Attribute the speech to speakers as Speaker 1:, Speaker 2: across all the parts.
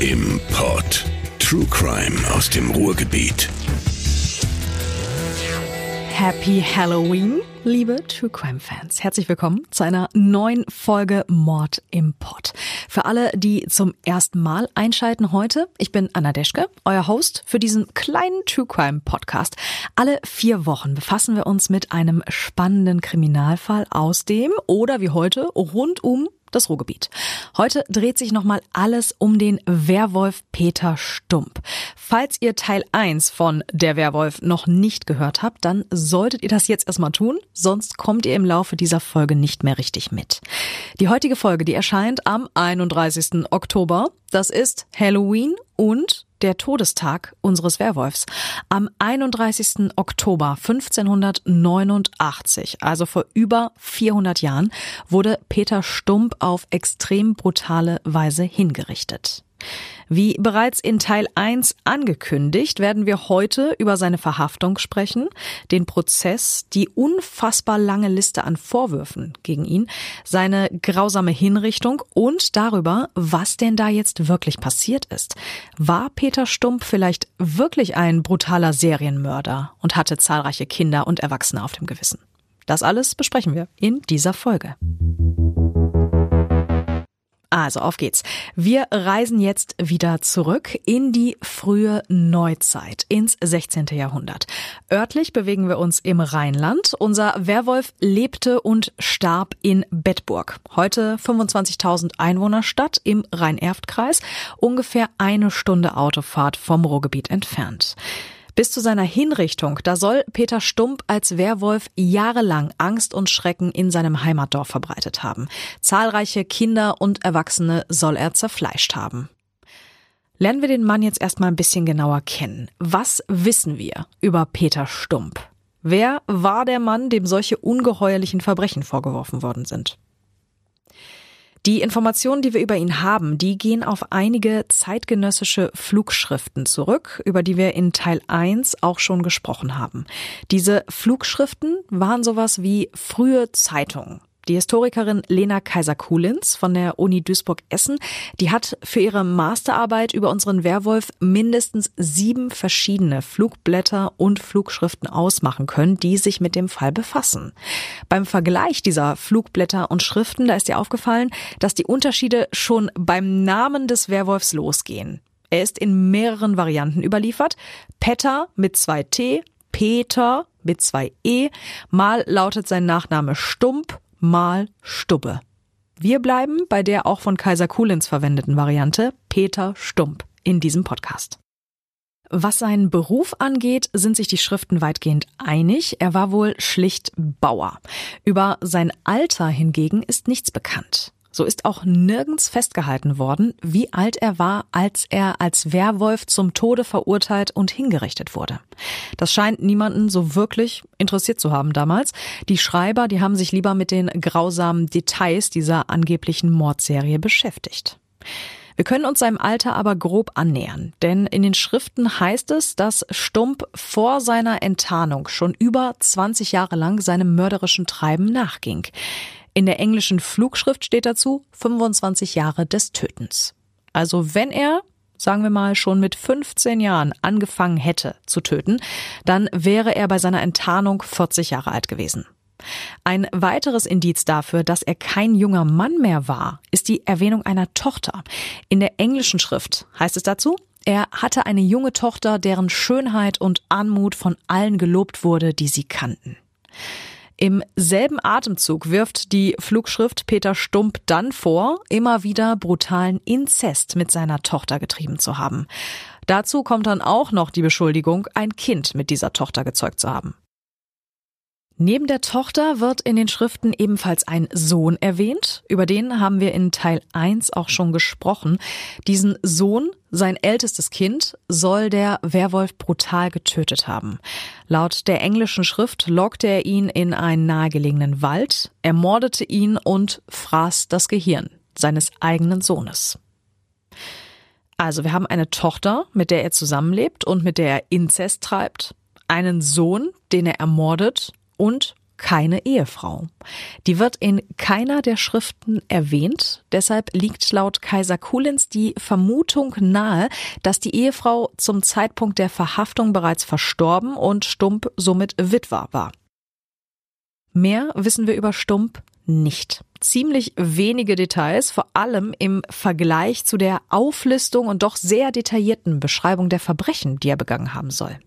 Speaker 1: Im Pod. True Crime aus dem Ruhrgebiet.
Speaker 2: Happy Halloween, liebe True Crime Fans. Herzlich willkommen zu einer neuen Folge Mord im Pod. Für alle, die zum ersten Mal einschalten heute, ich bin Anna Deschke, euer Host für diesen kleinen True Crime Podcast. Alle vier Wochen befassen wir uns mit einem spannenden Kriminalfall aus dem oder wie heute rund um das Ruhrgebiet. Heute dreht sich nochmal alles um den Werwolf Peter Stump. Falls ihr Teil 1 von Der Werwolf noch nicht gehört habt, dann solltet ihr das jetzt erstmal tun, sonst kommt ihr im Laufe dieser Folge nicht mehr richtig mit. Die heutige Folge, die erscheint am 31. Oktober. Das ist Halloween und der Todestag unseres Werwolfs. Am 31. Oktober 1589, also vor über 400 Jahren, wurde Peter Stump auf extrem brutale Weise hingerichtet. Wie bereits in Teil 1 angekündigt, werden wir heute über seine Verhaftung sprechen, den Prozess, die unfassbar lange Liste an Vorwürfen gegen ihn, seine grausame Hinrichtung und darüber, was denn da jetzt wirklich passiert ist. War Peter Stump vielleicht wirklich ein brutaler Serienmörder und hatte zahlreiche Kinder und Erwachsene auf dem Gewissen? Das alles besprechen wir in dieser Folge. Also auf geht's. Wir reisen jetzt wieder zurück in die frühe Neuzeit, ins 16. Jahrhundert. Örtlich bewegen wir uns im Rheinland. Unser Werwolf lebte und starb in Bettburg. Heute 25.000 Einwohnerstadt im Rhein-Erft-Kreis, ungefähr eine Stunde Autofahrt vom Ruhrgebiet entfernt. Bis zu seiner Hinrichtung, da soll Peter Stump als Werwolf jahrelang Angst und Schrecken in seinem Heimatdorf verbreitet haben. Zahlreiche Kinder und Erwachsene soll er zerfleischt haben. Lernen wir den Mann jetzt erstmal ein bisschen genauer kennen. Was wissen wir über Peter Stump? Wer war der Mann, dem solche ungeheuerlichen Verbrechen vorgeworfen worden sind? Die Informationen, die wir über ihn haben, die gehen auf einige zeitgenössische Flugschriften zurück, über die wir in Teil 1 auch schon gesprochen haben. Diese Flugschriften waren sowas wie frühe Zeitungen. Die Historikerin Lena Kaiser-Kulins von der Uni Duisburg-Essen, die hat für ihre Masterarbeit über unseren Werwolf mindestens sieben verschiedene Flugblätter und Flugschriften ausmachen können, die sich mit dem Fall befassen. Beim Vergleich dieser Flugblätter und Schriften, da ist ihr aufgefallen, dass die Unterschiede schon beim Namen des Werwolfs losgehen. Er ist in mehreren Varianten überliefert. Petter mit zwei T, Peter mit zwei E, mal lautet sein Nachname Stump, mal Stubbe. Wir bleiben bei der auch von Kaiser Kulins verwendeten Variante Peter Stump in diesem Podcast. Was seinen Beruf angeht, sind sich die Schriften weitgehend einig. Er war wohl schlicht Bauer. Über sein Alter hingegen ist nichts bekannt. So ist auch nirgends festgehalten worden, wie alt er war, als er als Werwolf zum Tode verurteilt und hingerichtet wurde. Das scheint niemanden so wirklich interessiert zu haben damals. Die Schreiber, die haben sich lieber mit den grausamen Details dieser angeblichen Mordserie beschäftigt. Wir können uns seinem Alter aber grob annähern, denn in den Schriften heißt es, dass Stump vor seiner Enttarnung schon über 20 Jahre lang seinem mörderischen Treiben nachging. In der englischen Flugschrift steht dazu 25 Jahre des Tötens. Also wenn er, sagen wir mal, schon mit 15 Jahren angefangen hätte zu töten, dann wäre er bei seiner Enttarnung 40 Jahre alt gewesen. Ein weiteres Indiz dafür, dass er kein junger Mann mehr war, ist die Erwähnung einer Tochter. In der englischen Schrift heißt es dazu, er hatte eine junge Tochter, deren Schönheit und Anmut von allen gelobt wurde, die sie kannten. Im selben Atemzug wirft die Flugschrift Peter Stump dann vor, immer wieder brutalen Inzest mit seiner Tochter getrieben zu haben. Dazu kommt dann auch noch die Beschuldigung, ein Kind mit dieser Tochter gezeugt zu haben. Neben der Tochter wird in den Schriften ebenfalls ein Sohn erwähnt. Über den haben wir in Teil 1 auch schon gesprochen. Diesen Sohn, sein ältestes Kind, soll der Werwolf brutal getötet haben. Laut der englischen Schrift lockte er ihn in einen nahegelegenen Wald, ermordete ihn und fraß das Gehirn seines eigenen Sohnes. Also wir haben eine Tochter, mit der er zusammenlebt und mit der er Inzest treibt, einen Sohn, den er ermordet und keine Ehefrau. Die wird in keiner der Schriften erwähnt. Deshalb liegt laut Kaiser Kulins die Vermutung nahe, dass die Ehefrau zum Zeitpunkt der Verhaftung bereits verstorben und Stump somit Witwer war. Mehr wissen wir über Stump nicht. Ziemlich wenige Details, vor allem im Vergleich zu der Auflistung und doch sehr detaillierten Beschreibung der Verbrechen, die er begangen haben soll.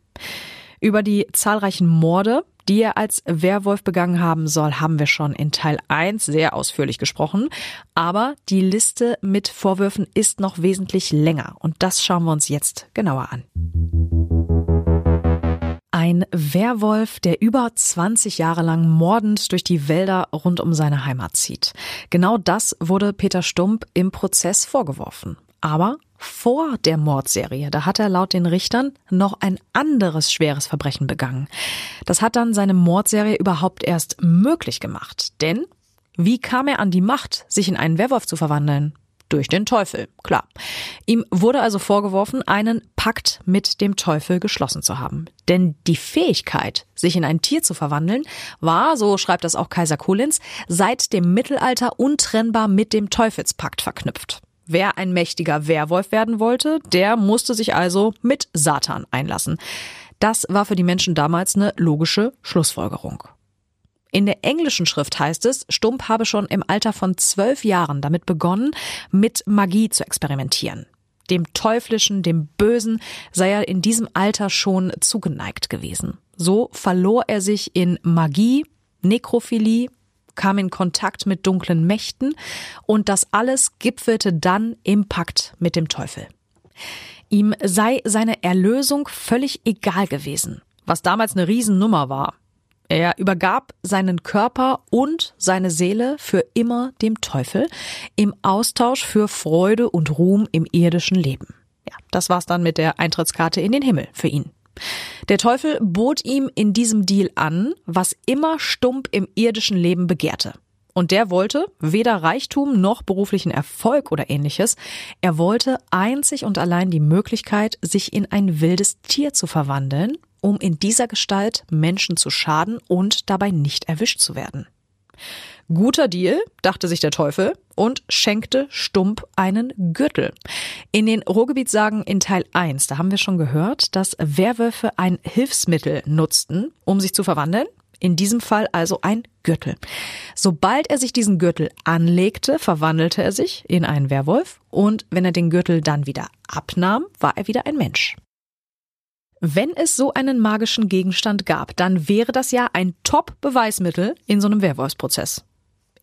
Speaker 2: Über die zahlreichen Morde, die er als Werwolf begangen haben soll, haben wir schon in Teil 1 sehr ausführlich gesprochen. Aber die Liste mit Vorwürfen ist noch wesentlich länger und das schauen wir uns jetzt genauer an. Ein Werwolf, der über 20 Jahre lang mordend durch die Wälder rund um seine Heimat zieht. Genau das wurde Peter Stump im Prozess vorgeworfen. Aber vor der Mordserie, da hat er laut den Richtern noch ein anderes schweres Verbrechen begangen. Das hat dann seine Mordserie überhaupt erst möglich gemacht. Denn wie kam er an die Macht, sich in einen Werwolf zu verwandeln? Durch den Teufel, klar. Ihm wurde also vorgeworfen, einen Pakt mit dem Teufel geschlossen zu haben. Denn die Fähigkeit, sich in ein Tier zu verwandeln, war, so schreibt das auch Kaiser Kulins, seit dem Mittelalter untrennbar mit dem Teufelspakt verknüpft. Wer ein mächtiger Werwolf werden wollte, der musste sich also mit Satan einlassen. Das war für die Menschen damals eine logische Schlussfolgerung. In der englischen Schrift heißt es, Stump habe schon im Alter von zwölf Jahren damit begonnen, mit Magie zu experimentieren. Dem Teuflischen, dem Bösen sei er in diesem Alter schon zugeneigt gewesen. So verlor er sich in Magie, Nekrophilie, kam in Kontakt mit dunklen Mächten und das alles gipfelte dann im Pakt mit dem Teufel. Ihm sei seine Erlösung völlig egal gewesen, was damals eine Riesennummer war. Er übergab seinen Körper und seine Seele für immer dem Teufel im Austausch für Freude und Ruhm im irdischen Leben. Ja, das war's dann mit der Eintrittskarte in den Himmel für ihn. Der Teufel bot ihm in diesem Deal an, was immer Stump im irdischen Leben begehrte. Und der wollte weder Reichtum noch beruflichen Erfolg oder ähnliches. Er wollte einzig und allein die Möglichkeit, sich in ein wildes Tier zu verwandeln, um in dieser Gestalt Menschen zu schaden und dabei nicht erwischt zu werden. Guter Deal, dachte sich der Teufel und schenkte Stump einen Gürtel. In den Ruhrgebietssagen in Teil 1, da haben wir schon gehört, dass Werwölfe ein Hilfsmittel nutzten, um sich zu verwandeln. In diesem Fall also ein Gürtel. Sobald er sich diesen Gürtel anlegte, verwandelte er sich in einen Werwolf und wenn er den Gürtel dann wieder abnahm, war er wieder ein Mensch. Wenn es so einen magischen Gegenstand gab, dann wäre das ja ein Top-Beweismittel in so einem Werwolfsprozess.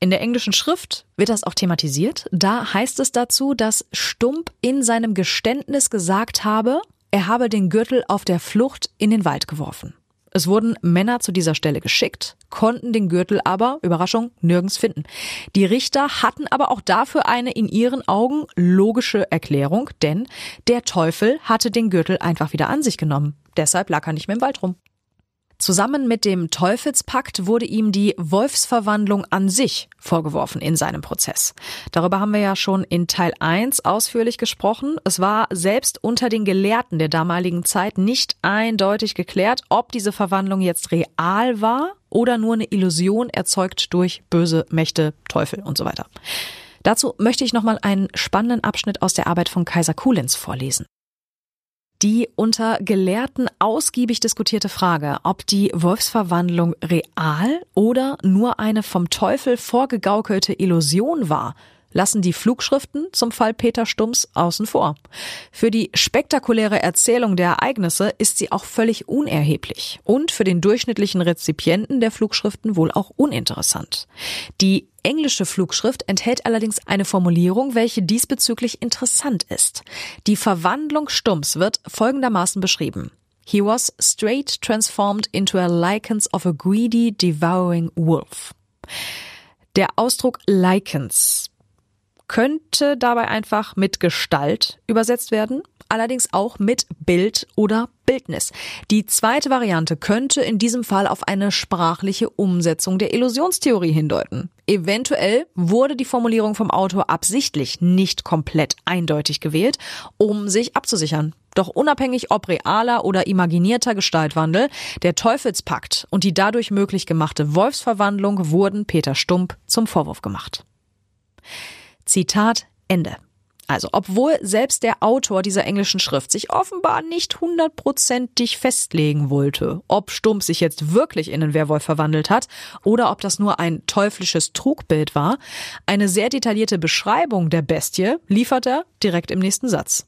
Speaker 2: In der englischen Schrift wird das auch thematisiert. Da heißt es dazu, dass Stump in seinem Geständnis gesagt habe, er habe den Gürtel auf der Flucht in den Wald geworfen. Es wurden Männer zu dieser Stelle geschickt, konnten den Gürtel aber, Überraschung, nirgends finden. Die Richter hatten aber auch dafür eine in ihren Augen logische Erklärung, denn der Teufel hatte den Gürtel einfach wieder an sich genommen. Deshalb lag er nicht mehr im Wald rum. Zusammen mit dem Teufelspakt wurde ihm die Wolfsverwandlung an sich vorgeworfen in seinem Prozess. Darüber haben wir ja schon in Teil 1 ausführlich gesprochen. Es war selbst unter den Gelehrten der damaligen Zeit nicht eindeutig geklärt, ob diese Verwandlung jetzt real war oder nur eine Illusion erzeugt durch böse Mächte, Teufel und so weiter. Dazu möchte ich nochmal einen spannenden Abschnitt aus der Arbeit von Kaiser Kulins vorlesen die unter Gelehrten ausgiebig diskutierte Frage, ob die Wolfsverwandlung real oder nur eine vom Teufel vorgegaukelte Illusion war, lassen die Flugschriften zum Fall Peter Stumms außen vor. Für die spektakuläre Erzählung der Ereignisse ist sie auch völlig unerheblich und für den durchschnittlichen Rezipienten der Flugschriften wohl auch uninteressant. Die englische Flugschrift enthält allerdings eine Formulierung, welche diesbezüglich interessant ist. Die Verwandlung Stumms wird folgendermaßen beschrieben. He was straight transformed into a likeness of a greedy, devouring wolf. Der Ausdruck Likens könnte dabei einfach mit Gestalt übersetzt werden, allerdings auch mit Bild oder Bildnis. Die zweite Variante könnte in diesem Fall auf eine sprachliche Umsetzung der Illusionstheorie hindeuten. Eventuell wurde die Formulierung vom Autor absichtlich nicht komplett eindeutig gewählt, um sich abzusichern. Doch unabhängig ob realer oder imaginierter Gestaltwandel, der Teufelspakt und die dadurch möglich gemachte Wolfsverwandlung wurden Peter Stump zum Vorwurf gemacht. Zitat Ende. Also, obwohl selbst der Autor dieser englischen Schrift sich offenbar nicht hundertprozentig festlegen wollte, ob Stump sich jetzt wirklich in einen Werwolf verwandelt hat oder ob das nur ein teuflisches Trugbild war, eine sehr detaillierte Beschreibung der Bestie liefert er direkt im nächsten Satz.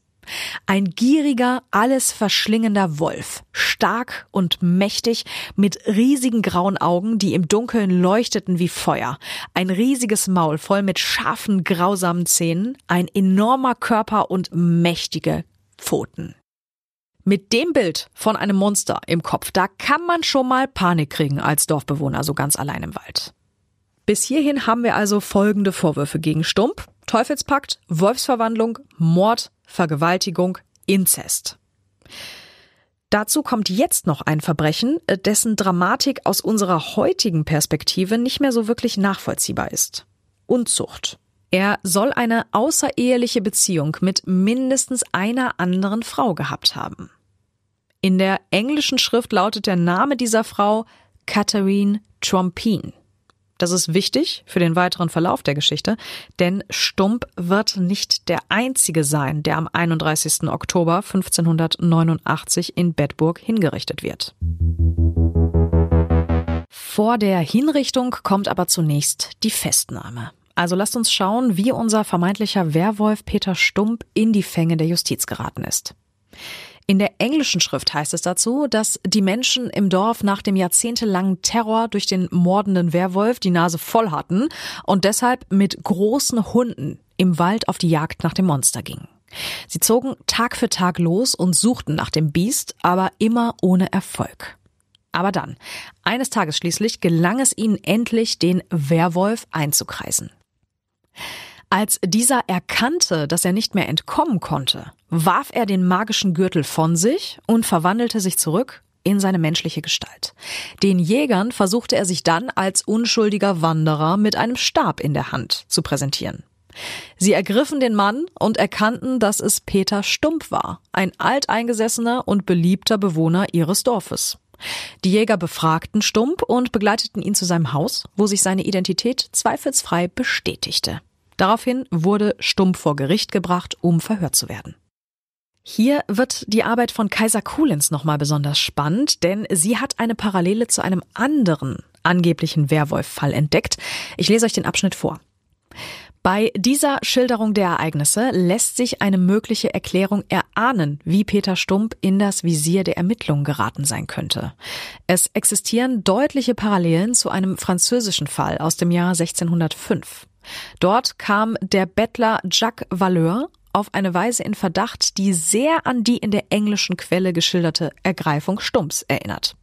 Speaker 2: Ein gieriger, alles verschlingender Wolf, stark und mächtig, mit riesigen grauen Augen, die im Dunkeln leuchteten wie Feuer, ein riesiges Maul voll mit scharfen, grausamen Zähnen, ein enormer Körper und mächtige Pfoten. Mit dem Bild von einem Monster im Kopf, da kann man schon mal Panik kriegen als Dorfbewohner, so ganz allein im Wald. Bis hierhin haben wir also folgende Vorwürfe gegen Stump. Teufelspakt, Wolfsverwandlung, Mord, Vergewaltigung, Inzest. Dazu kommt jetzt noch ein Verbrechen, äh, dessen Dramatik aus unserer heutigen Perspektive nicht mehr so wirklich nachvollziehbar ist. Unzucht. Er soll eine außereheliche Beziehung mit mindestens einer anderen Frau gehabt haben. In der englischen Schrift lautet der Name dieser Frau Catherine Trompin. Das ist wichtig für den weiteren Verlauf der Geschichte, denn Stump wird nicht der einzige sein, der am 31. Oktober 1589 in Bedburg hingerichtet wird. Vor der Hinrichtung kommt aber zunächst die Festnahme. Also lasst uns schauen, wie unser vermeintlicher Werwolf Peter Stump in die Fänge der Justiz geraten ist. In der englischen Schrift heißt es dazu, dass die Menschen im Dorf nach dem jahrzehntelangen Terror durch den mordenden Werwolf die Nase voll hatten und deshalb mit großen Hunden im Wald auf die Jagd nach dem Monster gingen. Sie zogen Tag für Tag los und suchten nach dem Biest, aber immer ohne Erfolg. Aber dann, eines Tages schließlich, gelang es ihnen endlich, den Werwolf einzukreisen. Als dieser erkannte, dass er nicht mehr entkommen konnte, warf er den magischen Gürtel von sich und verwandelte sich zurück in seine menschliche Gestalt. Den Jägern versuchte er sich dann als unschuldiger Wanderer mit einem Stab in der Hand zu präsentieren. Sie ergriffen den Mann und erkannten, dass es Peter Stump war, ein alteingesessener und beliebter Bewohner ihres Dorfes. Die Jäger befragten Stump und begleiteten ihn zu seinem Haus, wo sich seine Identität zweifelsfrei bestätigte. Daraufhin wurde Stump vor Gericht gebracht, um verhört zu werden. Hier wird die Arbeit von Kaiser Kuhlins nochmal besonders spannend, denn sie hat eine Parallele zu einem anderen angeblichen Werwolf-Fall entdeckt. Ich lese euch den Abschnitt vor. Bei dieser Schilderung der Ereignisse lässt sich eine mögliche Erklärung erahnen, wie Peter Stump in das Visier der Ermittlungen geraten sein könnte. Es existieren deutliche Parallelen zu einem französischen Fall aus dem Jahr 1605. Dort kam der Bettler Jacques Valeur auf eine Weise in Verdacht, die sehr an die in der englischen Quelle geschilderte Ergreifung Stumps erinnert.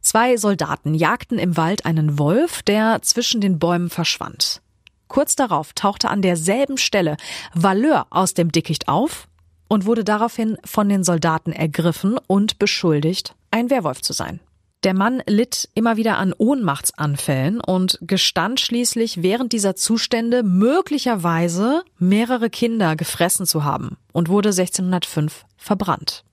Speaker 2: Zwei Soldaten jagten im Wald einen Wolf, der zwischen den Bäumen verschwand. Kurz darauf tauchte an derselben Stelle Valeur aus dem Dickicht auf und wurde daraufhin von den Soldaten ergriffen und beschuldigt, ein Werwolf zu sein. Der Mann litt immer wieder an Ohnmachtsanfällen und gestand schließlich während dieser Zustände möglicherweise mehrere Kinder gefressen zu haben und wurde 1605 verbrannt.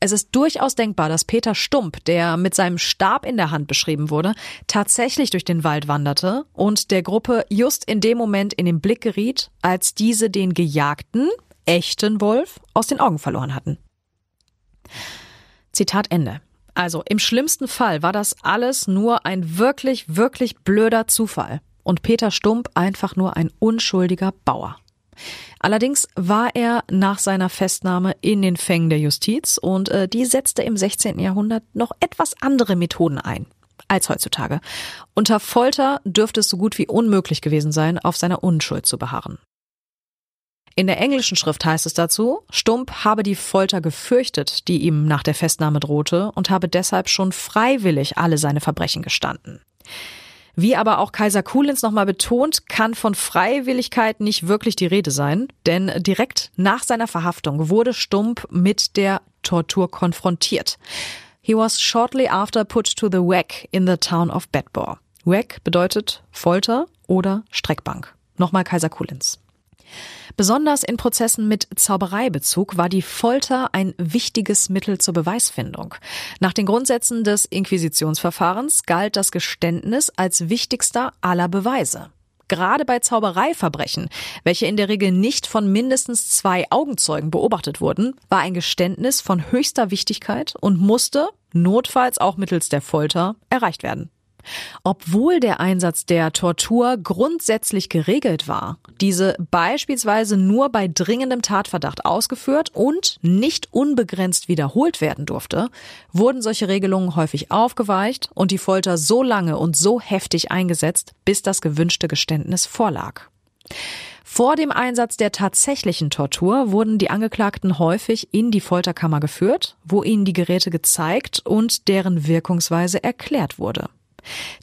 Speaker 2: Es ist durchaus denkbar, dass Peter Stump, der mit seinem Stab in der Hand beschrieben wurde, tatsächlich durch den Wald wanderte und der Gruppe just in dem Moment in den Blick geriet, als diese den gejagten, echten Wolf aus den Augen verloren hatten. Zitat Ende. Also im schlimmsten Fall war das alles nur ein wirklich, wirklich blöder Zufall und Peter Stump einfach nur ein unschuldiger Bauer. Allerdings war er nach seiner Festnahme in den Fängen der Justiz und äh, die setzte im 16. Jahrhundert noch etwas andere Methoden ein als heutzutage. Unter Folter dürfte es so gut wie unmöglich gewesen sein, auf seiner Unschuld zu beharren. In der englischen Schrift heißt es dazu, Stump habe die Folter gefürchtet, die ihm nach der Festnahme drohte, und habe deshalb schon freiwillig alle seine Verbrechen gestanden. Wie aber auch Kaiser Kulins nochmal betont, kann von Freiwilligkeit nicht wirklich die Rede sein, denn direkt nach seiner Verhaftung wurde Stump mit der Tortur konfrontiert. He was shortly after put to the whack in the town of Bedbor. Whack bedeutet Folter oder Streckbank. Nochmal Kaiser Kulins. Besonders in Prozessen mit Zaubereibezug war die Folter ein wichtiges Mittel zur Beweisfindung. Nach den Grundsätzen des Inquisitionsverfahrens galt das Geständnis als wichtigster aller Beweise. Gerade bei Zaubereiverbrechen, welche in der Regel nicht von mindestens zwei Augenzeugen beobachtet wurden, war ein Geständnis von höchster Wichtigkeit und musste, notfalls auch mittels der Folter, erreicht werden. Obwohl der Einsatz der Tortur grundsätzlich geregelt war, diese beispielsweise nur bei dringendem Tatverdacht ausgeführt und nicht unbegrenzt wiederholt werden durfte, wurden solche Regelungen häufig aufgeweicht und die Folter so lange und so heftig eingesetzt, bis das gewünschte Geständnis vorlag. Vor dem Einsatz der tatsächlichen Tortur wurden die Angeklagten häufig in die Folterkammer geführt, wo ihnen die Geräte gezeigt und deren Wirkungsweise erklärt wurde.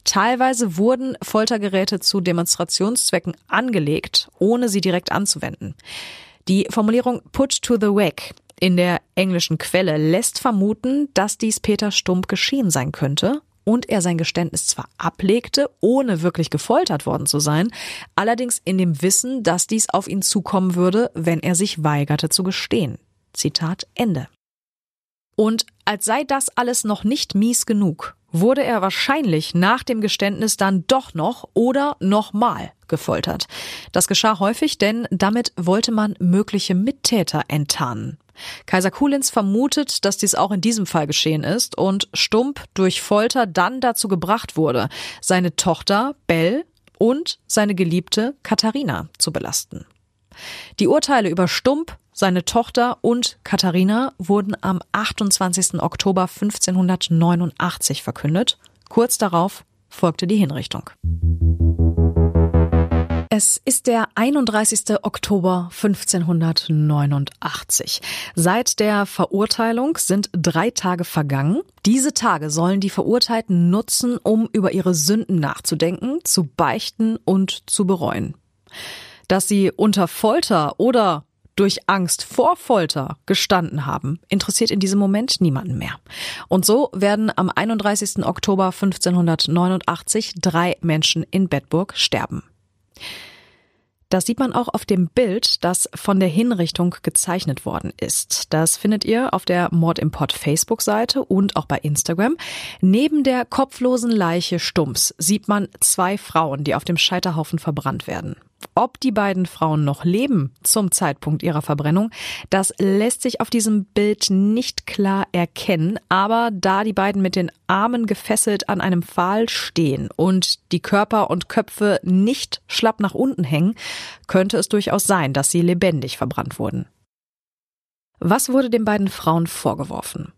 Speaker 2: Teilweise wurden Foltergeräte zu Demonstrationszwecken angelegt, ohne sie direkt anzuwenden. Die Formulierung put to the whack in der englischen Quelle lässt vermuten, dass dies Peter Stump geschehen sein könnte und er sein Geständnis zwar ablegte, ohne wirklich gefoltert worden zu sein, allerdings in dem Wissen, dass dies auf ihn zukommen würde, wenn er sich weigerte zu gestehen. Zitat Ende. Und als sei das alles noch nicht mies genug, wurde er wahrscheinlich nach dem Geständnis dann doch noch oder nochmal gefoltert. Das geschah häufig, denn damit wollte man mögliche Mittäter enttarnen. Kaiser Kulins vermutet, dass dies auch in diesem Fall geschehen ist und Stump durch Folter dann dazu gebracht wurde, seine Tochter Bell und seine Geliebte Katharina zu belasten. Die Urteile über Stump, seine Tochter und Katharina wurden am 28. Oktober 1589 verkündet. Kurz darauf folgte die Hinrichtung. Es ist der 31. Oktober 1589. Seit der Verurteilung sind drei Tage vergangen. Diese Tage sollen die Verurteilten nutzen, um über ihre Sünden nachzudenken, zu beichten und zu bereuen. Dass sie unter Folter oder durch Angst vor Folter gestanden haben, interessiert in diesem Moment niemanden mehr. Und so werden am 31. Oktober 1589 drei Menschen in Bedburg sterben. Das sieht man auch auf dem Bild, das von der Hinrichtung gezeichnet worden ist. Das findet ihr auf der Mord im Pott Facebook-Seite und auch bei Instagram. Neben der kopflosen Leiche Stumps sieht man zwei Frauen, die auf dem Scheiterhaufen verbrannt werden. Ob die beiden Frauen noch leben zum Zeitpunkt ihrer Verbrennung, das lässt sich auf diesem Bild nicht klar erkennen, aber da die beiden mit den Armen gefesselt an einem Pfahl stehen und die Körper und Köpfe nicht schlapp nach unten hängen, könnte es durchaus sein, dass sie lebendig verbrannt wurden. Was wurde den beiden Frauen vorgeworfen?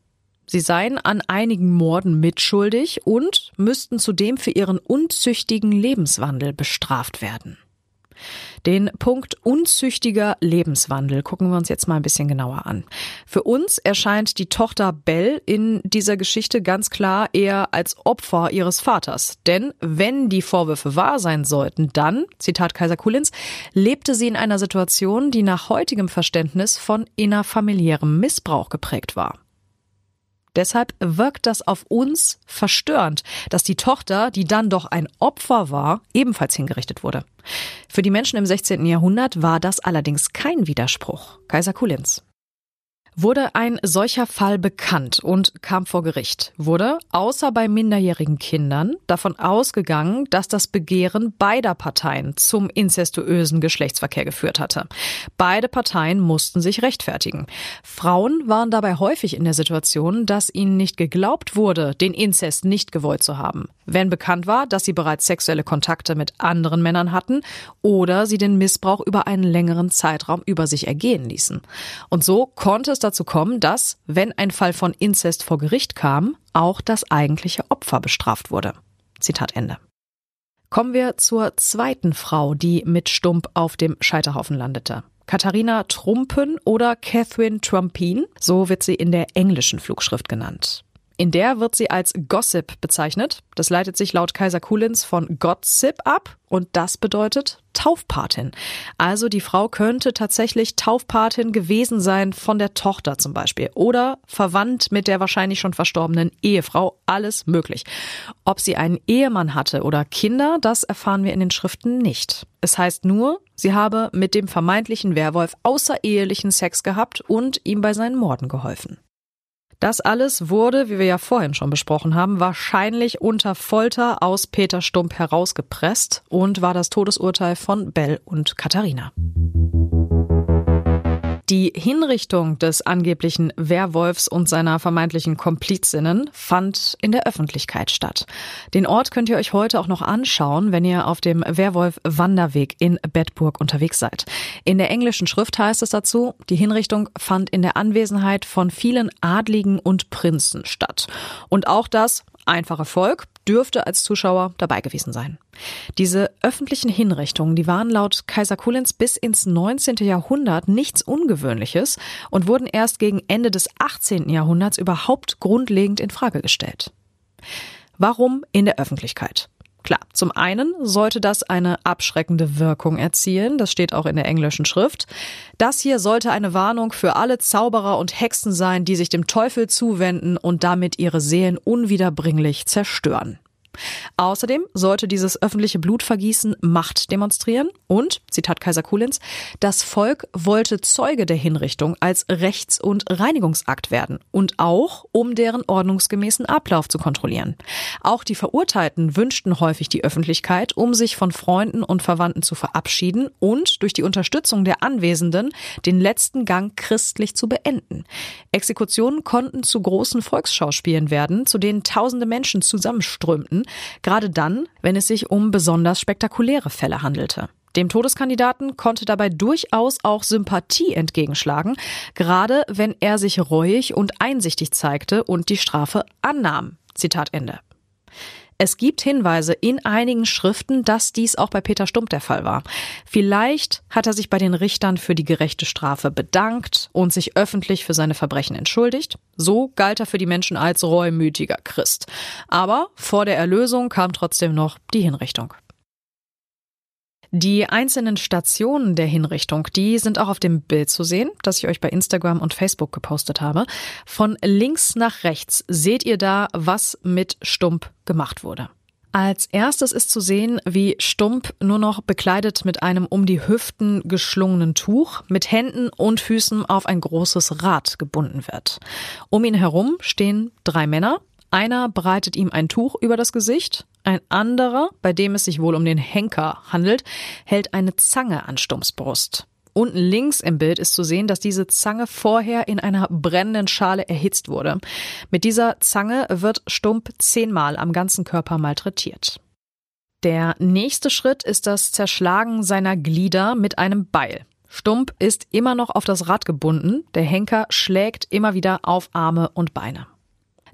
Speaker 2: Sie seien an einigen Morden mitschuldig und müssten zudem für ihren unzüchtigen Lebenswandel bestraft werden. Den Punkt unzüchtiger Lebenswandel gucken wir uns jetzt mal ein bisschen genauer an. Für uns erscheint die Tochter Belle in dieser Geschichte ganz klar eher als Opfer ihres Vaters. Denn wenn die Vorwürfe wahr sein sollten, dann, Zitat Kaiser Kulins, lebte sie in einer Situation, die nach heutigem Verständnis von innerfamiliärem Missbrauch geprägt war. Deshalb wirkt das auf uns verstörend, dass die Tochter, die dann doch ein Opfer war, ebenfalls hingerichtet wurde. Für die Menschen im 16. Jahrhundert war das allerdings kein Widerspruch. Kaiser Kulins. Wurde ein solcher Fall bekannt und kam vor Gericht, wurde, außer bei minderjährigen Kindern, davon ausgegangen, dass das Begehren beider Parteien zum inzestuösen Geschlechtsverkehr geführt hatte. Beide Parteien mussten sich rechtfertigen. Frauen waren dabei häufig in der Situation, dass ihnen nicht geglaubt wurde, den Inzest nicht gewollt zu haben. Wenn bekannt war, dass sie bereits sexuelle Kontakte mit anderen Männern hatten oder sie den Missbrauch über einen längeren Zeitraum über sich ergehen ließen. Und so konnte es dazu kommen, dass, wenn ein Fall von Inzest vor Gericht kam, auch das eigentliche Opfer bestraft wurde. Zitat Ende. Kommen wir zur zweiten Frau, die mit Stump auf dem Scheiterhaufen landete. Katharina Trumpen oder Catherine Trumpin, so wird sie in der englischen Flugschrift genannt. In der wird sie als Gossip bezeichnet. Das leitet sich laut Kaiser Kulins von Gossip ab und das bedeutet Taufpatin. Also die Frau könnte tatsächlich Taufpatin gewesen sein von der Tochter zum Beispiel oder verwandt mit der wahrscheinlich schon verstorbenen Ehefrau. Alles möglich. Ob sie einen Ehemann hatte oder Kinder, das erfahren wir in den Schriften nicht. Es heißt nur, sie habe mit dem vermeintlichen Werwolf außerehelichen Sex gehabt und ihm bei seinen Morden geholfen. Das alles wurde, wie wir ja vorhin schon besprochen haben, wahrscheinlich unter Folter aus Peter Stump herausgepresst und war das Todesurteil von Bell und Katharina. Die Hinrichtung des angeblichen Werwolfs und seiner vermeintlichen Komplizinnen fand in der Öffentlichkeit statt. Den Ort könnt ihr euch heute auch noch anschauen, wenn ihr auf dem Werwolf-Wanderweg in Bedburg unterwegs seid. In der englischen Schrift heißt es dazu, die Hinrichtung fand in der Anwesenheit von vielen Adligen und Prinzen statt. Und auch das einfache Volk dürfte als Zuschauer dabei gewesen sein. Diese öffentlichen Hinrichtungen, die waren laut Kaiser Kulins bis ins 19. Jahrhundert nichts Ungewöhnliches und wurden erst gegen Ende des 18. Jahrhunderts überhaupt grundlegend in Frage gestellt. Warum in der Öffentlichkeit? Klar, zum einen sollte das eine abschreckende Wirkung erzielen, das steht auch in der englischen Schrift. Das hier sollte eine Warnung für alle Zauberer und Hexen sein, die sich dem Teufel zuwenden und damit ihre Seelen unwiederbringlich zerstören. Außerdem sollte dieses öffentliche Blutvergießen Macht demonstrieren und, Zitat Kaiser Kulins, das Volk wollte Zeuge der Hinrichtung als Rechts- und Reinigungsakt werden und auch, um deren ordnungsgemäßen Ablauf zu kontrollieren. Auch die Verurteilten wünschten häufig die Öffentlichkeit, um sich von Freunden und Verwandten zu verabschieden und durch die Unterstützung der Anwesenden den letzten Gang christlich zu beenden. Exekutionen konnten zu großen Volksschauspielen werden, zu denen tausende Menschen zusammenströmten, gerade dann, wenn es sich um besonders spektakuläre Fälle handelte. Dem Todeskandidaten konnte dabei durchaus auch Sympathie entgegenschlagen, gerade wenn er sich reuig und einsichtig zeigte und die Strafe annahm. Zitat Ende. Es gibt Hinweise in einigen Schriften, dass dies auch bei Peter Stump der Fall war. Vielleicht hat er sich bei den Richtern für die gerechte Strafe bedankt und sich öffentlich für seine Verbrechen entschuldigt. So galt er für die Menschen als reumütiger Christ. Aber vor der Erlösung kam trotzdem noch die Hinrichtung. Die einzelnen Stationen der Hinrichtung, die sind auch auf dem Bild zu sehen, das ich euch bei Instagram und Facebook gepostet habe. Von links nach rechts seht ihr da, was mit Stump gemacht wurde. Als erstes ist zu sehen, wie Stump nur noch bekleidet mit einem um die Hüften geschlungenen Tuch mit Händen und Füßen auf ein großes Rad gebunden wird. Um ihn herum stehen drei Männer, einer breitet ihm ein Tuch über das Gesicht, ein anderer, bei dem es sich wohl um den Henker handelt, hält eine Zange an Stumps Brust. Unten links im Bild ist zu sehen, dass diese Zange vorher in einer brennenden Schale erhitzt wurde. Mit dieser Zange wird Stump zehnmal am ganzen Körper malträtiert. Der nächste Schritt ist das Zerschlagen seiner Glieder mit einem Beil. Stump ist immer noch auf das Rad gebunden, der Henker schlägt immer wieder auf Arme und Beine.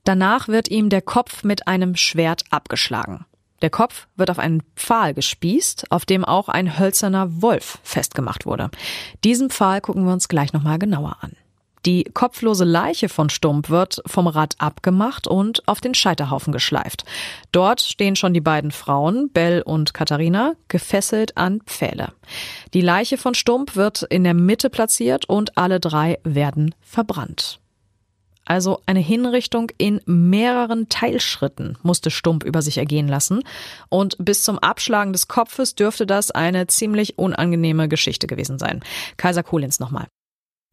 Speaker 2: Danach wird ihm der Kopf mit einem Schwert abgeschlagen. Der Kopf wird auf einen Pfahl gespießt, auf dem auch ein hölzerner Wolf festgemacht wurde. Diesen Pfahl gucken wir uns gleich nochmal genauer an. Die kopflose Leiche von Stump wird vom Rad abgemacht und auf den Scheiterhaufen geschleift. Dort stehen schon die beiden Frauen, Bell und Katharina, gefesselt an Pfähle. Die Leiche von Stump wird in der Mitte platziert und alle drei werden verbrannt. Also eine Hinrichtung in mehreren Teilschritten musste Stump über sich ergehen lassen. Und bis zum Abschlagen des Kopfes dürfte das eine ziemlich unangenehme Geschichte gewesen sein. Kaiser Kolins nochmal.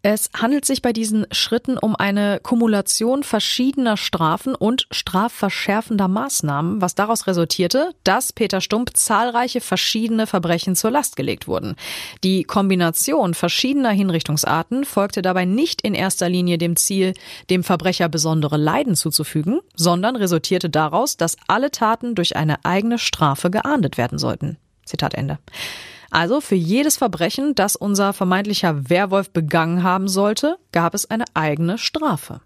Speaker 2: Es handelt sich bei diesen Schritten um eine Kumulation verschiedener Strafen und strafverschärfender Maßnahmen, was daraus resultierte, dass Peter Stump zahlreiche verschiedene Verbrechen zur Last gelegt wurden. Die Kombination verschiedener Hinrichtungsarten folgte dabei nicht in erster Linie dem Ziel, dem Verbrecher besondere Leiden zuzufügen, sondern resultierte daraus, dass alle Taten durch eine eigene Strafe geahndet werden sollten. Zitat Ende. Also für jedes Verbrechen, das unser vermeintlicher Werwolf begangen haben sollte, gab es eine eigene Strafe.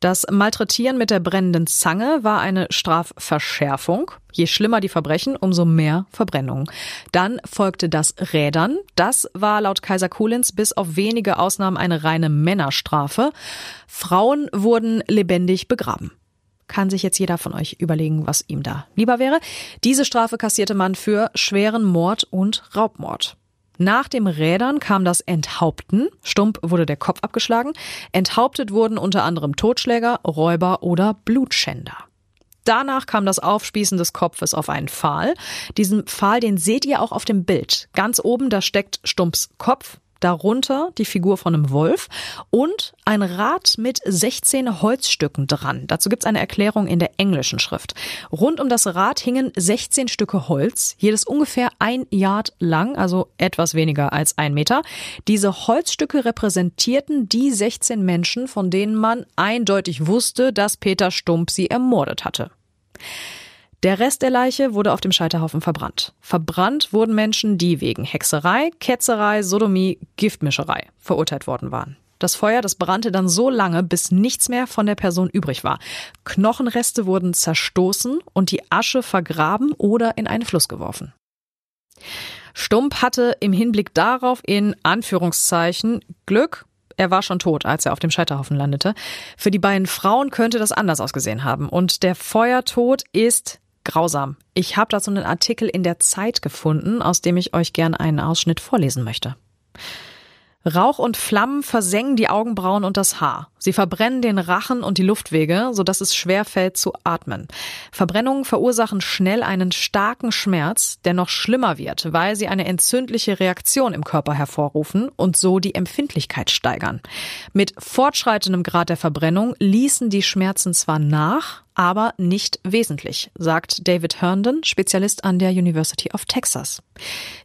Speaker 2: Das Malträtieren mit der brennenden Zange war eine Strafverschärfung. Je schlimmer die Verbrechen, umso mehr Verbrennung. Dann folgte das Rädern. Das war laut Kaiser Kulins bis auf wenige Ausnahmen eine reine Männerstrafe. Frauen wurden lebendig begraben kann sich jetzt jeder von euch überlegen, was ihm da lieber wäre. Diese Strafe kassierte man für schweren Mord und Raubmord. Nach dem Rädern kam das Enthaupten. Stump wurde der Kopf abgeschlagen. Enthauptet wurden unter anderem Totschläger, Räuber oder Blutschänder. Danach kam das Aufspießen des Kopfes auf einen Pfahl. Diesen Pfahl, den seht ihr auch auf dem Bild. Ganz oben, da steckt Stumps Kopf darunter die Figur von einem Wolf und ein Rad mit 16 Holzstücken dran. Dazu gibt's eine Erklärung in der englischen Schrift. Rund um das Rad hingen 16 Stücke Holz, jedes ungefähr ein Yard lang, also etwas weniger als ein Meter. Diese Holzstücke repräsentierten die 16 Menschen, von denen man eindeutig wusste, dass Peter Stump sie ermordet hatte. Der Rest der Leiche wurde auf dem Scheiterhaufen verbrannt. Verbrannt wurden Menschen, die wegen Hexerei, Ketzerei, Sodomie, Giftmischerei verurteilt worden waren. Das Feuer, das brannte dann so lange, bis nichts mehr von der Person übrig war. Knochenreste wurden zerstoßen und die Asche vergraben oder in einen Fluss geworfen. Stump hatte im Hinblick darauf in Anführungszeichen Glück, er war schon tot, als er auf dem Scheiterhaufen landete. Für die beiden Frauen könnte das anders ausgesehen haben. Und der Feuertod ist grausam. Ich habe dazu einen Artikel in der Zeit gefunden, aus dem ich euch gern einen Ausschnitt vorlesen möchte. Rauch und Flammen versengen die Augenbrauen und das Haar. Sie verbrennen den Rachen und die Luftwege, sodass es schwer fällt zu atmen. Verbrennungen verursachen schnell einen starken Schmerz, der noch schlimmer wird, weil sie eine entzündliche Reaktion im Körper hervorrufen und so die Empfindlichkeit steigern. Mit fortschreitendem Grad der Verbrennung ließen die Schmerzen zwar nach, aber nicht wesentlich, sagt David Herndon, Spezialist an der University of Texas.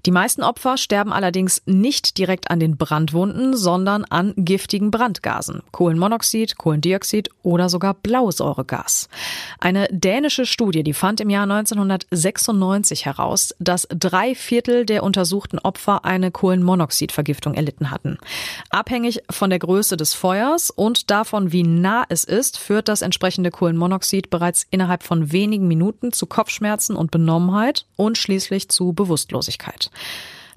Speaker 2: Die meisten Opfer sterben allerdings nicht direkt an den Brandwunden, sondern an giftigen Brandgasen, Kohlenmonoxid, Kohlendioxid oder sogar Blausäuregas. Eine dänische Studie, die fand im Jahr 1996 heraus, dass drei Viertel der untersuchten Opfer eine Kohlenmonoxidvergiftung erlitten hatten. Abhängig von der Größe des Feuers und davon, wie nah es ist, führt das entsprechende Kohlenmonoxid Morbid bereits innerhalb von wenigen Minuten zu Kopfschmerzen und Benommenheit und schließlich zu Bewusstlosigkeit.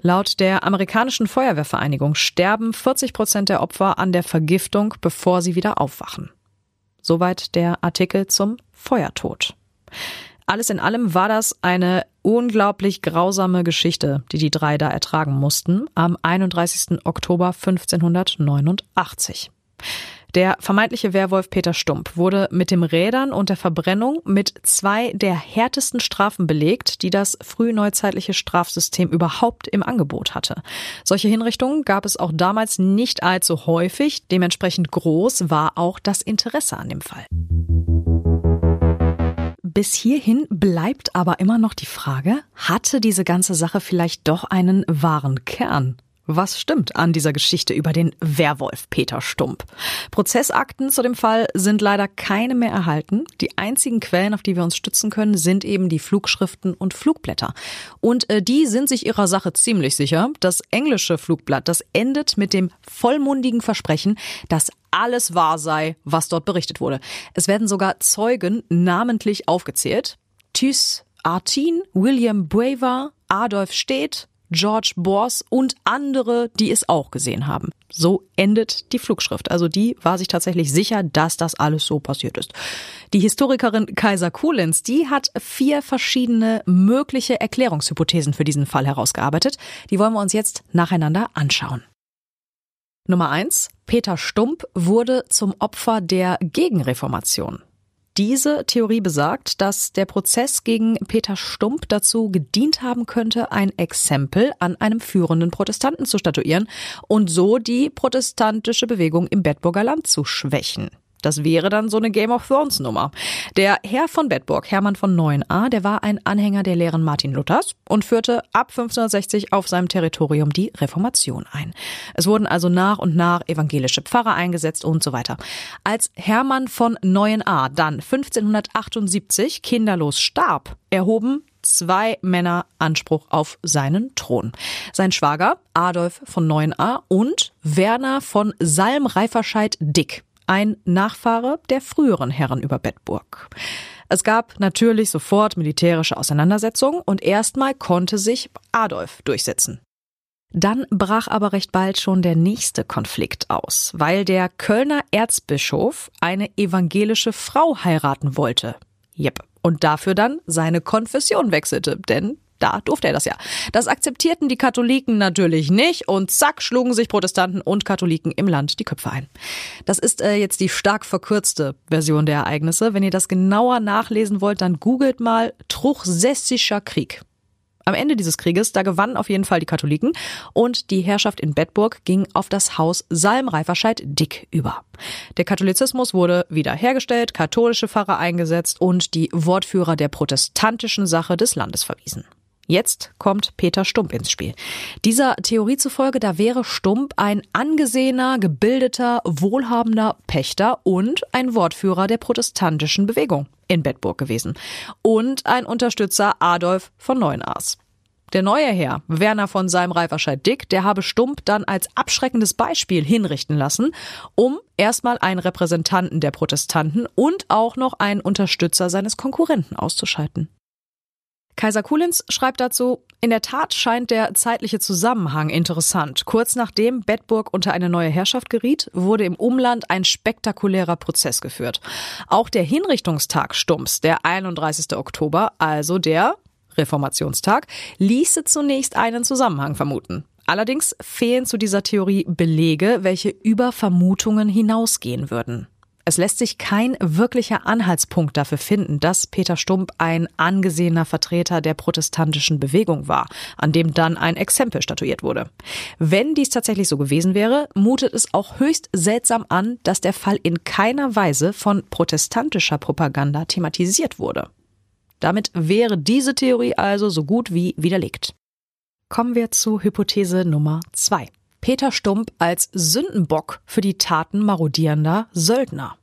Speaker 2: Laut der amerikanischen Feuerwehrvereinigung sterben 40 Prozent der Opfer an der Vergiftung, bevor sie wieder aufwachen. Soweit der Artikel zum Feuertod. Alles in allem war das eine unglaublich grausame Geschichte, die die drei da ertragen mussten, am 31. Oktober 1589. Der vermeintliche Werwolf Peter Stump wurde mit dem Rädern und der Verbrennung mit zwei der härtesten Strafen belegt, die das frühneuzeitliche Strafsystem überhaupt im Angebot hatte. Solche Hinrichtungen gab es auch damals nicht allzu häufig, dementsprechend groß war auch das Interesse an dem Fall. Bis hierhin bleibt aber immer noch die Frage, hatte diese ganze Sache vielleicht doch einen wahren Kern? Was stimmt an dieser Geschichte über den Werwolf Peter Stump? Prozessakten zu dem Fall sind leider keine mehr erhalten. Die einzigen Quellen, auf die wir uns stützen können, sind eben die Flugschriften und Flugblätter. Und äh, die sind sich ihrer Sache ziemlich sicher. Das englische Flugblatt, das endet mit dem vollmundigen Versprechen, dass alles wahr sei, was dort berichtet wurde. Es werden sogar Zeugen namentlich aufgezählt. Thys Artin, William Braver, Adolf Stedt, George Bors und andere, die es auch gesehen haben. So endet die Flugschrift. Also die war sich tatsächlich sicher, dass das alles so passiert ist. Die Historikerin Kaiser Kuhlens, die hat vier verschiedene mögliche Erklärungshypothesen für diesen Fall herausgearbeitet. Die wollen wir uns jetzt nacheinander anschauen. Nummer eins. Peter Stump wurde zum Opfer der Gegenreformation. Diese Theorie besagt, dass der Prozess gegen Peter Stump dazu gedient haben könnte, ein Exempel an einem führenden Protestanten zu statuieren und so die protestantische Bewegung im Bedburger Land zu schwächen. Das wäre dann so eine Game of Thrones Nummer. Der Herr von Bedburg, Hermann von Neuenahr, der war ein Anhänger der Lehren Martin Luthers und führte ab 1560 auf seinem Territorium die Reformation ein. Es wurden also nach und nach evangelische Pfarrer eingesetzt und so weiter. Als Hermann von Neuenahr dann 1578 kinderlos starb, erhoben zwei Männer Anspruch auf seinen Thron. Sein Schwager Adolf von Neuenahr und Werner von Salm-Reiferscheid-Dick ein Nachfahre der früheren Herren über Bedburg. Es gab natürlich sofort militärische Auseinandersetzungen und erstmal konnte sich Adolf durchsetzen. Dann brach aber recht bald schon der nächste Konflikt aus, weil der Kölner Erzbischof eine evangelische Frau heiraten wollte. Jep. Und dafür dann seine Konfession wechselte, denn da durfte er das ja. Das akzeptierten die Katholiken natürlich nicht und zack schlugen sich Protestanten und Katholiken im Land die Köpfe ein. Das ist äh, jetzt die stark verkürzte Version der Ereignisse. Wenn ihr das genauer nachlesen wollt, dann googelt mal Truchsessischer Krieg. Am Ende dieses Krieges, da gewannen auf jeden Fall die Katholiken und die Herrschaft in Bedburg ging auf das Haus Salm-Reiferscheid-Dick über. Der Katholizismus wurde wiederhergestellt, katholische Pfarrer eingesetzt und die Wortführer der protestantischen Sache des Landes verwiesen. Jetzt kommt Peter Stump ins Spiel. Dieser Theorie zufolge, da wäre Stump ein angesehener, gebildeter, wohlhabender Pächter und ein Wortführer der protestantischen Bewegung in Bedburg gewesen und ein Unterstützer Adolf von Neuenaars. Der neue Herr, Werner von Salm-Reiferscheid-Dick, der habe Stump dann als abschreckendes Beispiel hinrichten lassen, um erstmal einen Repräsentanten der Protestanten und auch noch einen Unterstützer seines Konkurrenten auszuschalten. Kaiser Kulins schreibt dazu, in der Tat scheint der zeitliche Zusammenhang interessant. Kurz nachdem Bedburg unter eine neue Herrschaft geriet, wurde im Umland ein spektakulärer Prozess geführt. Auch der Hinrichtungstag Stumps, der 31. Oktober, also der Reformationstag, ließe zunächst einen Zusammenhang vermuten. Allerdings fehlen zu dieser Theorie Belege, welche über Vermutungen hinausgehen würden. Es lässt sich kein wirklicher Anhaltspunkt dafür finden, dass Peter Stump ein angesehener Vertreter der protestantischen Bewegung war, an dem dann ein Exempel statuiert wurde. Wenn dies tatsächlich so gewesen wäre, mutet es auch höchst seltsam an, dass der Fall in keiner Weise von protestantischer Propaganda thematisiert wurde. Damit wäre diese Theorie also so gut wie widerlegt. Kommen wir zu Hypothese Nummer zwei. Peter Stump als Sündenbock für die Taten marodierender Söldner.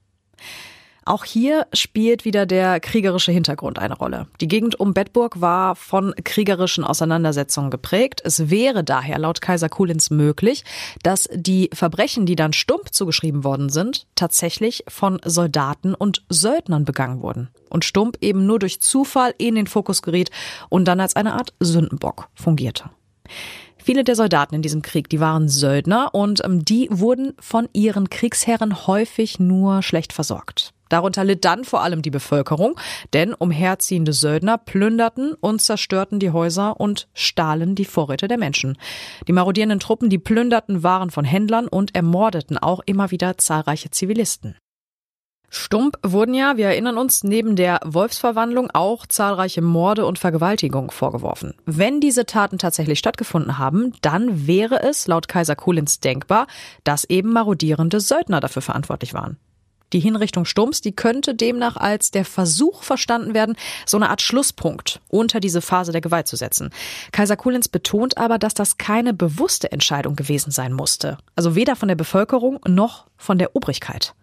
Speaker 2: Auch hier spielt wieder der kriegerische Hintergrund eine Rolle. Die Gegend um Bedburg war von kriegerischen Auseinandersetzungen geprägt. Es wäre daher laut Kaiser Kulins möglich, dass die Verbrechen, die dann Stump zugeschrieben worden sind, tatsächlich von Soldaten und Söldnern begangen wurden. Und Stump eben nur durch Zufall in den Fokus geriet und dann als eine Art Sündenbock fungierte. Viele der Soldaten in diesem Krieg, die waren Söldner und ähm, die wurden von ihren Kriegsherren häufig nur schlecht versorgt. Darunter litt dann vor allem die Bevölkerung, denn umherziehende Söldner plünderten und zerstörten die Häuser und stahlen die Vorräte der Menschen. Die marodierenden Truppen, die plünderten Waren von Händlern und ermordeten auch immer wieder zahlreiche Zivilisten. Stump wurden ja, wir erinnern uns, neben der Wolfsverwandlung auch zahlreiche Morde und Vergewaltigungen vorgeworfen. Wenn diese Taten tatsächlich stattgefunden haben, dann wäre es laut Kaiser Kulins denkbar, dass eben marodierende Söldner dafür verantwortlich waren. Die Hinrichtung Stumps, die könnte demnach als der Versuch verstanden werden, so eine Art Schlusspunkt unter diese Phase der Gewalt zu setzen. Kaiser Kulins betont aber, dass das keine bewusste Entscheidung gewesen sein musste. Also weder von der Bevölkerung noch von der Obrigkeit.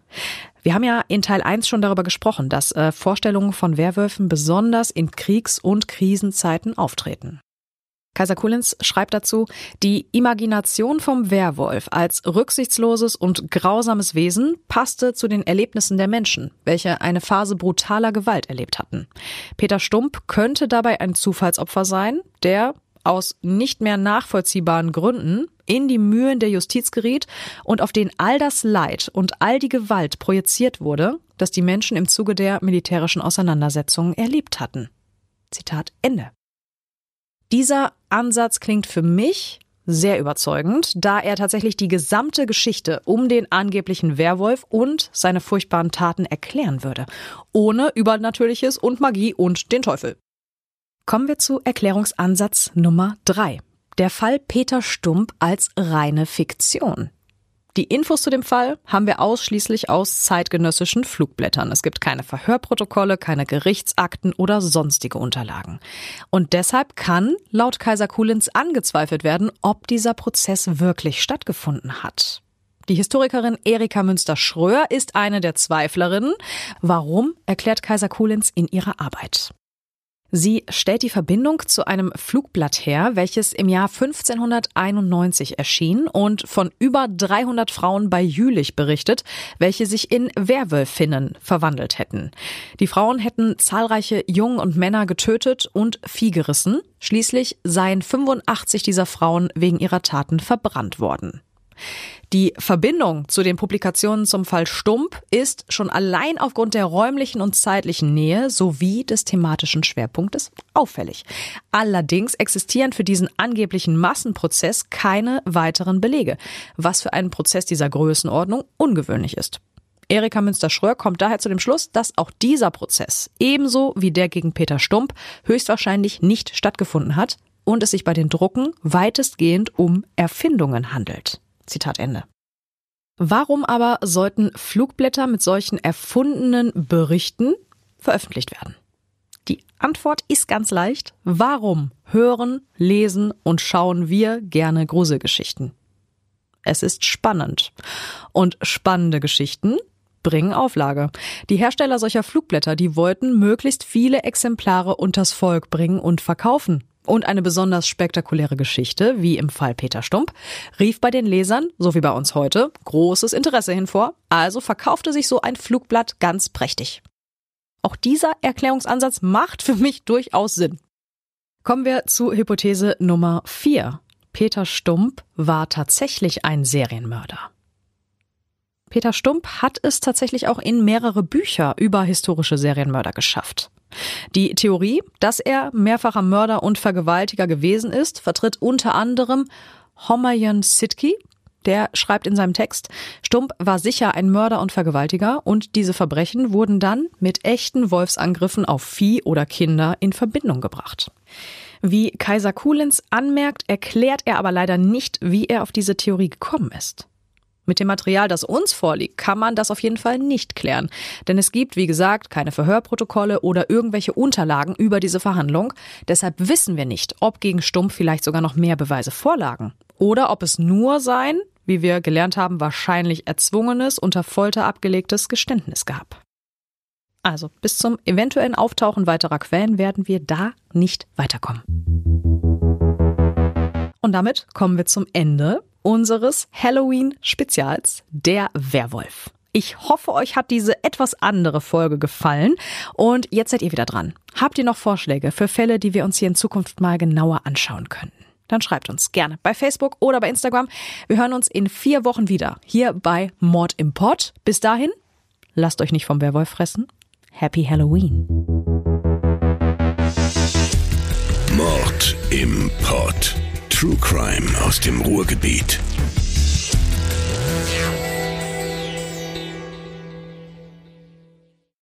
Speaker 2: Wir haben ja in Teil 1 schon darüber gesprochen, dass äh, Vorstellungen von Werwölfen besonders in Kriegs- und Krisenzeiten auftreten. Kaiser Kullins schreibt dazu, die Imagination vom Werwolf als rücksichtsloses und grausames Wesen passte zu den Erlebnissen der Menschen, welche eine Phase brutaler Gewalt erlebt hatten. Peter Stump könnte dabei ein Zufallsopfer sein, der aus nicht mehr nachvollziehbaren Gründen in die Mühen der Justiz geriet und auf den all das Leid und all die Gewalt projiziert wurde, das die Menschen im Zuge der militärischen Auseinandersetzungen erlebt hatten. Zitat Ende. Dieser Ansatz klingt für mich sehr überzeugend, da er tatsächlich die gesamte Geschichte um den angeblichen Werwolf und seine furchtbaren Taten erklären würde, ohne Übernatürliches und Magie und den Teufel. Kommen wir zu Erklärungsansatz Nummer drei. Der Fall Peter Stump als reine Fiktion. Die Infos zu dem Fall haben wir ausschließlich aus zeitgenössischen Flugblättern. Es gibt keine Verhörprotokolle, keine Gerichtsakten oder sonstige Unterlagen. Und deshalb kann laut Kaiser Kulins angezweifelt werden, ob dieser Prozess wirklich stattgefunden hat. Die Historikerin Erika Münster-Schröer ist eine der Zweiflerinnen. Warum, erklärt Kaiser Kulins in ihrer Arbeit. Sie stellt die Verbindung zu einem Flugblatt her, welches im Jahr 1591 erschien und von über 300 Frauen bei Jülich berichtet, welche sich in Werwölfinnen verwandelt hätten. Die Frauen hätten zahlreiche Jungen und Männer getötet und Vieh gerissen. Schließlich seien 85 dieser Frauen wegen ihrer Taten verbrannt worden. Die Verbindung zu den Publikationen zum Fall Stump ist schon allein aufgrund der räumlichen und zeitlichen Nähe sowie des thematischen Schwerpunktes auffällig. Allerdings existieren für diesen angeblichen Massenprozess keine weiteren Belege, was für einen Prozess dieser Größenordnung ungewöhnlich ist. Erika Münster-Schröer kommt daher zu dem Schluss, dass auch dieser Prozess, ebenso wie der gegen Peter Stump, höchstwahrscheinlich nicht stattgefunden hat und es sich bei den Drucken weitestgehend um Erfindungen handelt. Zitat Ende. Warum aber sollten Flugblätter mit solchen erfundenen Berichten veröffentlicht werden? Die Antwort ist ganz leicht. Warum hören, lesen und schauen wir gerne Gruselgeschichten? Es ist spannend. Und spannende Geschichten bringen Auflage. Die Hersteller solcher Flugblätter, die wollten möglichst viele Exemplare unters Volk bringen und verkaufen. Und eine besonders spektakuläre Geschichte, wie im Fall Peter Stump, rief bei den Lesern, so wie bei uns heute, großes Interesse hinvor, also verkaufte sich so ein Flugblatt ganz prächtig. Auch dieser Erklärungsansatz macht für mich durchaus Sinn. Kommen wir zu Hypothese Nummer 4. Peter Stump war tatsächlich ein Serienmörder. Peter Stump hat es tatsächlich auch in mehrere Bücher über historische Serienmörder geschafft. Die Theorie, dass er mehrfacher Mörder und Vergewaltiger gewesen ist, vertritt unter anderem Homayan Sitki. Der schreibt in seinem Text, Stump war sicher ein Mörder und Vergewaltiger und diese Verbrechen wurden dann mit echten Wolfsangriffen auf Vieh oder Kinder in Verbindung gebracht. Wie Kaiser Kulenz anmerkt, erklärt er aber leider nicht, wie er auf diese Theorie gekommen ist. Mit dem Material, das uns vorliegt, kann man das auf jeden Fall nicht klären. Denn es gibt, wie gesagt, keine Verhörprotokolle oder irgendwelche Unterlagen über diese Verhandlung. Deshalb wissen wir nicht, ob gegen Stumpf vielleicht sogar noch mehr Beweise vorlagen. Oder ob es nur sein, wie wir gelernt haben, wahrscheinlich erzwungenes, unter Folter abgelegtes Geständnis gab. Also bis zum eventuellen Auftauchen weiterer Quellen werden wir da nicht weiterkommen. Und damit kommen wir zum Ende unseres Halloween-Spezials, der Werwolf. Ich hoffe, euch hat diese etwas andere Folge gefallen und jetzt seid ihr wieder dran. Habt ihr noch Vorschläge für Fälle, die wir uns hier in Zukunft mal genauer anschauen könnten? Dann schreibt uns gerne bei Facebook oder bei Instagram. Wir hören uns in vier Wochen wieder hier bei Mord im Pod. Bis dahin, lasst euch nicht vom Werwolf fressen. Happy Halloween.
Speaker 1: Mord im Pod. True Crime aus dem Ruhrgebiet.